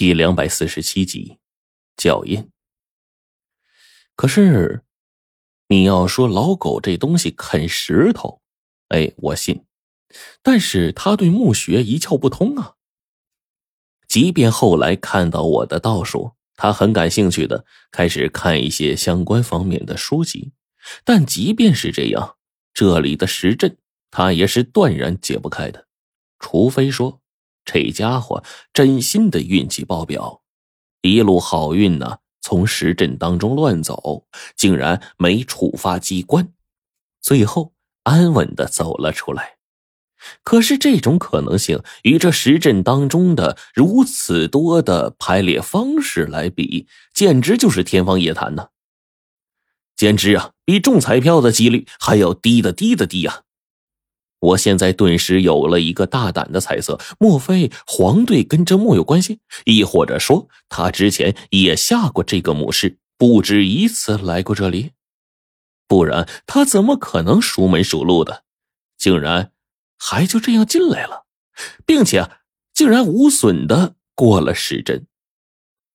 第两百四十七集，脚印。可是，你要说老狗这东西啃石头，哎，我信。但是他对墓穴一窍不通啊。即便后来看到我的道术，他很感兴趣的开始看一些相关方面的书籍。但即便是这样，这里的石阵他也是断然解不开的，除非说。这家伙真心的运气爆表，一路好运呢，从石阵当中乱走，竟然没触发机关，最后安稳的走了出来。可是这种可能性与这石阵当中的如此多的排列方式来比，简直就是天方夜谭呢！简直啊，比中彩票的几率还要低的低的低呀！我现在顿时有了一个大胆的猜测：莫非黄队跟这墓有关系？亦或者说，他之前也下过这个墓室，不止一次来过这里？不然他怎么可能熟门熟路的，竟然还就这样进来了，并且竟然无损的过了时针，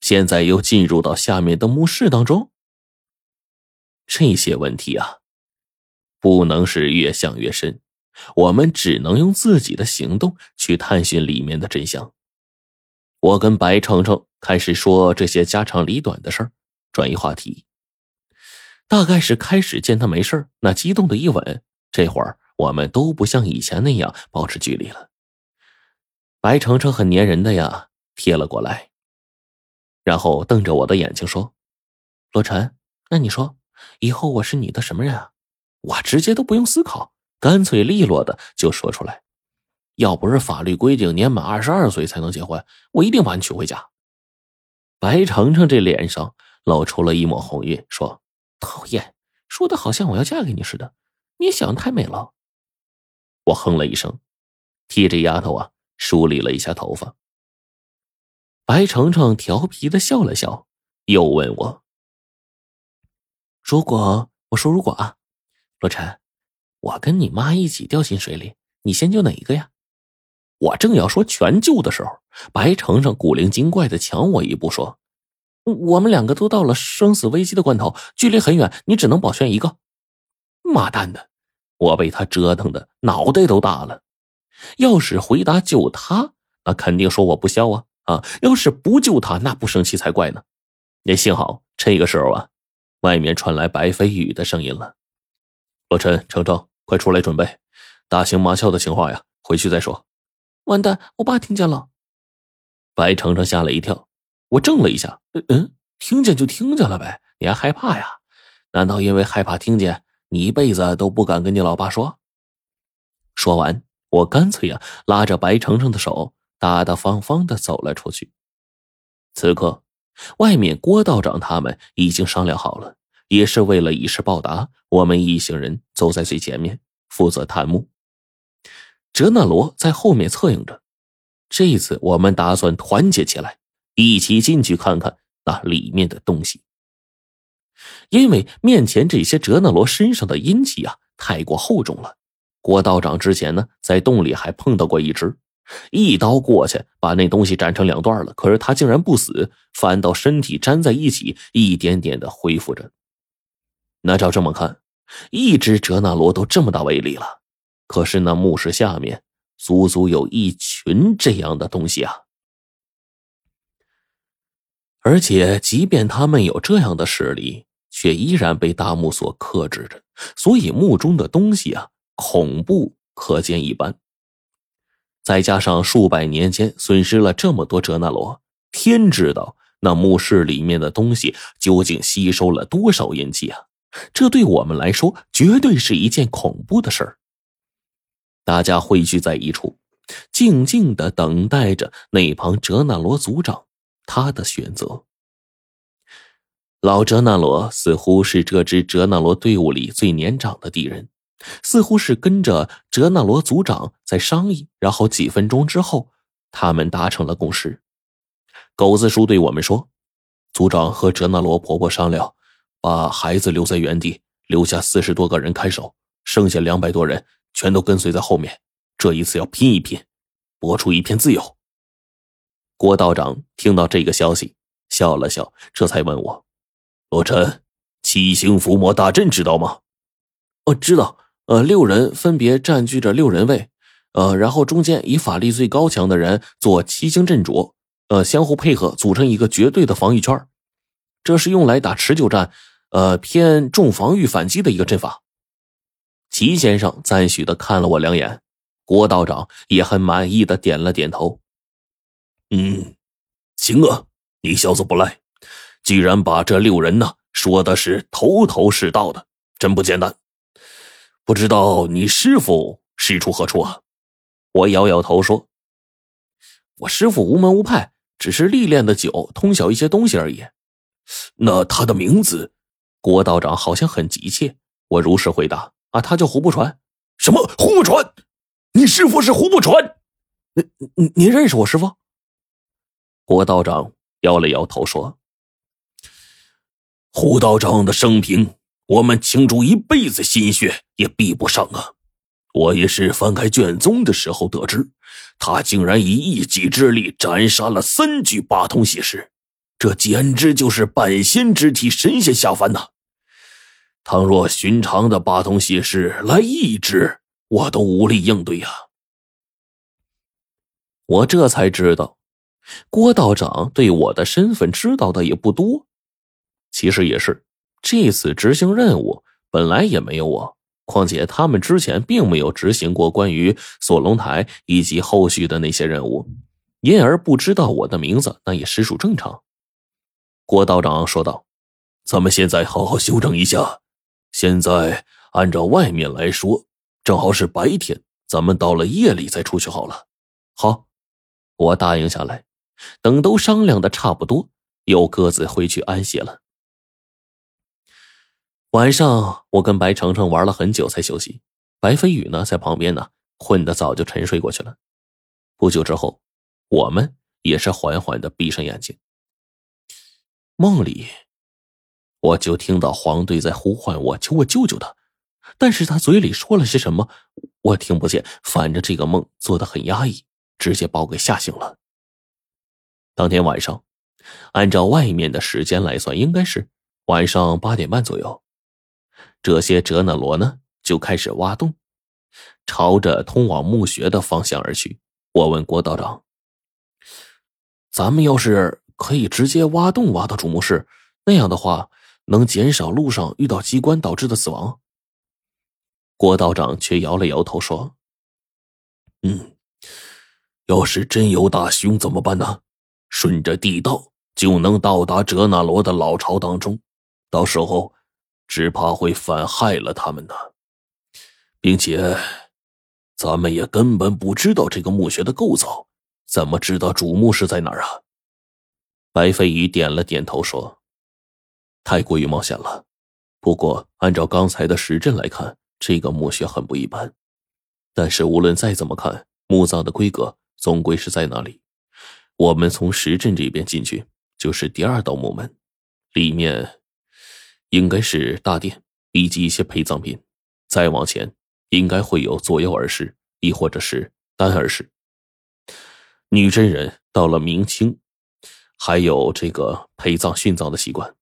现在又进入到下面的墓室当中？这些问题啊，不能是越想越深。我们只能用自己的行动去探寻里面的真相。我跟白程程开始说这些家长里短的事儿，转移话题。大概是开始见他没事那激动的一吻，这会儿我们都不像以前那样保持距离了。白程程很粘人的呀，贴了过来，然后瞪着我的眼睛说：“罗晨，那你说以后我是你的什么人啊？”我直接都不用思考。干脆利落的就说出来，要不是法律规定年满二十二岁才能结婚，我一定把你娶回家。白程程这脸上露出了一抹红晕，说：“讨厌，说的好像我要嫁给你似的，你想的太美了。”我哼了一声，替这丫头啊梳理了一下头发。白程程调皮的笑了笑，又问我：“如果我说如果啊，罗晨？”我跟你妈一起掉进水里，你先救哪一个呀？我正要说全救的时候，白程程古灵精怪的抢我一步说：“我们两个都到了生死危机的关头，距离很远，你只能保全一个。”妈蛋的！我被他折腾的脑袋都大了。要是回答救他，那肯定说我不孝啊啊！要是不救他，那不生气才怪呢。也幸好这个时候啊，外面传来白飞宇的声音了：“罗晨，程程。”快出来准备，大刑马俏的情话呀，回去再说。完蛋，我爸听见了。白程程吓了一跳，我怔了一下，嗯，听见就听见了呗，你还害怕呀？难道因为害怕听见，你一辈子都不敢跟你老爸说？说完，我干脆呀，拉着白程程的手，大大方方的走了出去。此刻，外面郭道长他们已经商量好了。也是为了以示报答，我们一行人走在最前面，负责探墓。哲那罗在后面策应着。这一次，我们打算团结起来，一起进去看看那里面的东西。因为面前这些哲那罗身上的阴气啊，太过厚重了。郭道长之前呢，在洞里还碰到过一只，一刀过去，把那东西斩成两段了。可是他竟然不死，反倒身体粘在一起，一点点的恢复着。那照这么看，一只哲那罗都这么大威力了，可是那墓室下面足足有一群这样的东西啊！而且，即便他们有这样的势力，却依然被大墓所克制着。所以，墓中的东西啊，恐怖可见一斑。再加上数百年间损失了这么多哲那罗，天知道那墓室里面的东西究竟吸收了多少阴气啊！这对我们来说绝对是一件恐怖的事儿。大家汇聚在一处，静静的等待着那旁哲那罗族长他的选择。老哲那罗似乎是这支哲那罗队伍里最年长的敌人，似乎是跟着哲那罗族长在商议，然后几分钟之后，他们达成了共识。狗子叔对我们说：“族长和哲那罗婆婆商量。”把孩子留在原地，留下四十多个人看守，剩下两百多人全都跟随在后面。这一次要拼一拼，搏出一片自由。郭道长听到这个消息，笑了笑，这才问我：“罗晨，七星伏魔大阵知道吗？”“哦知道，呃，六人分别占据着六人位，呃，然后中间以法力最高强的人做七星阵主，呃，相互配合组成一个绝对的防御圈，这是用来打持久战，呃，偏重防御反击的一个阵法。”齐先生赞许的看了我两眼，郭道长也很满意的点了点头。嗯，行啊，你小子不赖，居然把这六人呢说的是头头是道的，真不简单。不知道你师傅师出何处啊？我摇摇头说：“我师傅无门无派，只是历练的久，通晓一些东西而已。”那他的名字？郭道长好像很急切。我如实回答。啊，他叫胡不传，什么胡不传？你师傅是胡不传？您您您认识我师傅？郭道长摇了摇头说：“胡道长的生平，我们倾注一辈子心血也比不上啊！我也是翻开卷宗的时候得知，他竟然以一己之力斩杀了三具八通邪师，这简直就是半仙之体，神仙下凡呐！”倘若寻常的八通邪师来一只，我都无力应对呀。我这才知道，郭道长对我的身份知道的也不多。其实也是，这次执行任务本来也没有我，况且他们之前并没有执行过关于锁龙台以及后续的那些任务，因而不知道我的名字，那也实属正常。郭道长说道：“咱们现在好好休整一下。”现在按照外面来说，正好是白天，咱们到了夜里再出去好了。好，我答应下来。等都商量的差不多，又各自回去安歇了。晚上，我跟白程程玩了很久才休息。白飞宇呢，在旁边呢，困得早就沉睡过去了。不久之后，我们也是缓缓的闭上眼睛。梦里。我就听到黄队在呼唤我，求我救救他，但是他嘴里说了些什么，我听不见。反正这个梦做的很压抑，直接把我给吓醒了。当天晚上，按照外面的时间来算，应该是晚上八点半左右。这些哲那罗呢，就开始挖洞，朝着通往墓穴的方向而去。我问郭道长：“咱们要是可以直接挖洞挖到主墓室，那样的话。”能减少路上遇到机关导致的死亡。郭道长却摇了摇头说：“嗯，要是真有大凶怎么办呢？顺着地道就能到达哲那罗的老巢当中，到时候只怕会反害了他们呢。并且，咱们也根本不知道这个墓穴的构造，怎么知道主墓是在哪儿啊？”白飞宇点了点头说。太过于冒险了，不过按照刚才的实阵来看，这个墓穴很不一般。但是无论再怎么看，墓葬的规格总归是在那里。我们从石阵这边进去，就是第二道墓门，里面应该是大殿以及一些陪葬品。再往前，应该会有左右耳室，亦或者是单耳室。女真人到了明清，还有这个陪葬殉葬的习惯。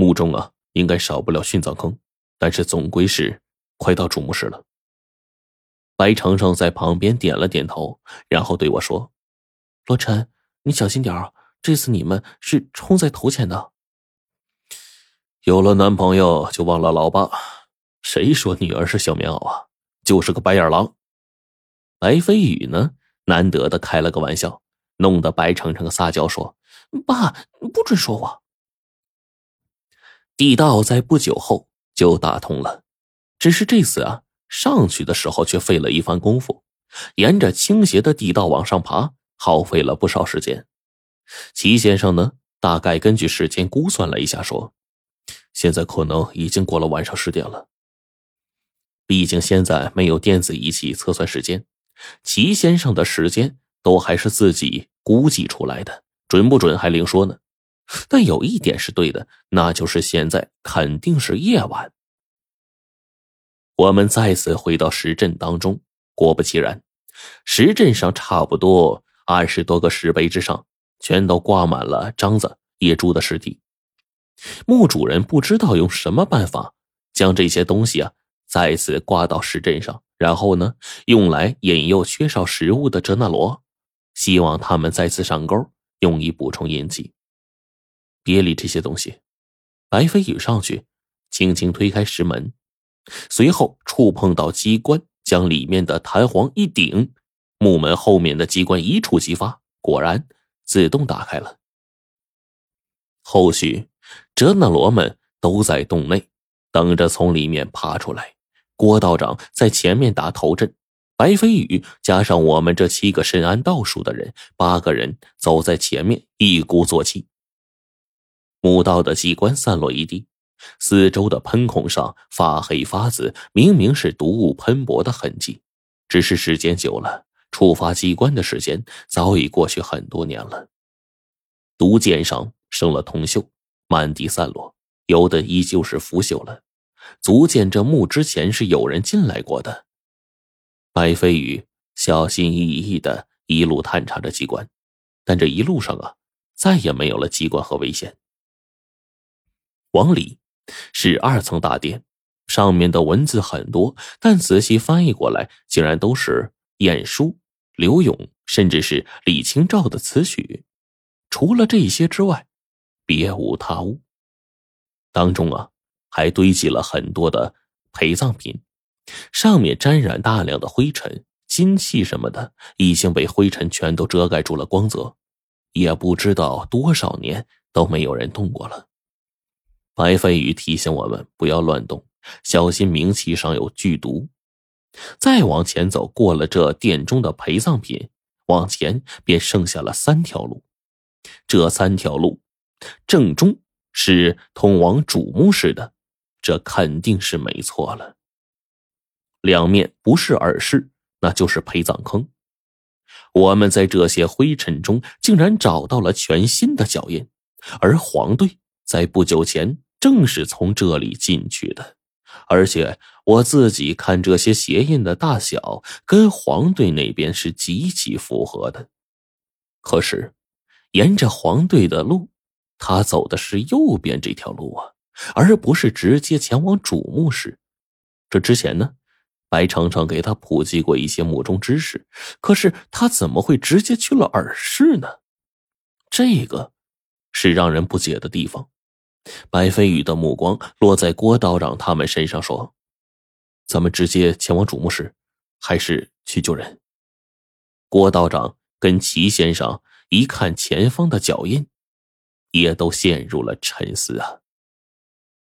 墓中啊，应该少不了殉葬坑，但是总归是快到主墓室了。白程程在旁边点了点头，然后对我说：“罗晨，你小心点儿，这次你们是冲在头前的。有了男朋友就忘了老爸，谁说女儿是小棉袄啊？就是个白眼狼。”白飞宇呢，难得的开了个玩笑，弄得白程程撒娇说：“爸，不准说我。”地道在不久后就打通了，只是这次啊，上去的时候却费了一番功夫，沿着倾斜的地道往上爬，耗费了不少时间。齐先生呢，大概根据时间估算了一下，说：“现在可能已经过了晚上十点了。毕竟现在没有电子仪器测算时间，齐先生的时间都还是自己估计出来的，准不准还另说呢。”但有一点是对的，那就是现在肯定是夜晚。我们再次回到石阵当中，果不其然，石阵上差不多二十多个石碑之上全都挂满了獐子、野猪的尸体。墓主人不知道用什么办法将这些东西啊再次挂到石阵上，然后呢，用来引诱缺少食物的哲那罗，希望他们再次上钩，用以补充阴气。别理这些东西，白飞宇上去，轻轻推开石门，随后触碰到机关，将里面的弹簧一顶，木门后面的机关一触即发，果然自动打开了。后续。哲那罗们都在洞内，等着从里面爬出来。郭道长在前面打头阵，白飞宇加上我们这七个深谙道术的人，八个人走在前面，一鼓作气。墓道的机关散落一地，四周的喷孔上发黑发紫，明明是毒物喷薄的痕迹。只是时间久了，触发机关的时间早已过去很多年了。毒箭上生了铜锈。满地散落，有的依旧是腐朽了，足见这墓之前是有人进来过的。白飞宇小心翼翼的一路探查着机关，但这一路上啊，再也没有了机关和危险。往里是二层大殿，上面的文字很多，但仔细翻译过来，竟然都是晏殊、刘勇，甚至是李清照的词曲。除了这些之外，别无他物，当中啊还堆积了很多的陪葬品，上面沾染大量的灰尘、金器什么的，已经被灰尘全都遮盖住了光泽，也不知道多少年都没有人动过了。白飞宇提醒我们不要乱动，小心冥器上有剧毒。再往前走过了这殿中的陪葬品，往前便剩下了三条路，这三条路。正中是通往主墓室的，这肯定是没错了。两面不是耳室，那就是陪葬坑。我们在这些灰尘中竟然找到了全新的脚印，而黄队在不久前正是从这里进去的，而且我自己看这些鞋印的大小，跟黄队那边是极其符合的。可是，沿着黄队的路。他走的是右边这条路啊，而不是直接前往主墓室。这之前呢，白程程给他普及过一些墓中知识，可是他怎么会直接去了耳室呢？这个是让人不解的地方。白飞宇的目光落在郭道长他们身上，说：“咱们直接前往主墓室，还是去救人？”郭道长跟齐先生一看前方的脚印。也都陷入了沉思啊。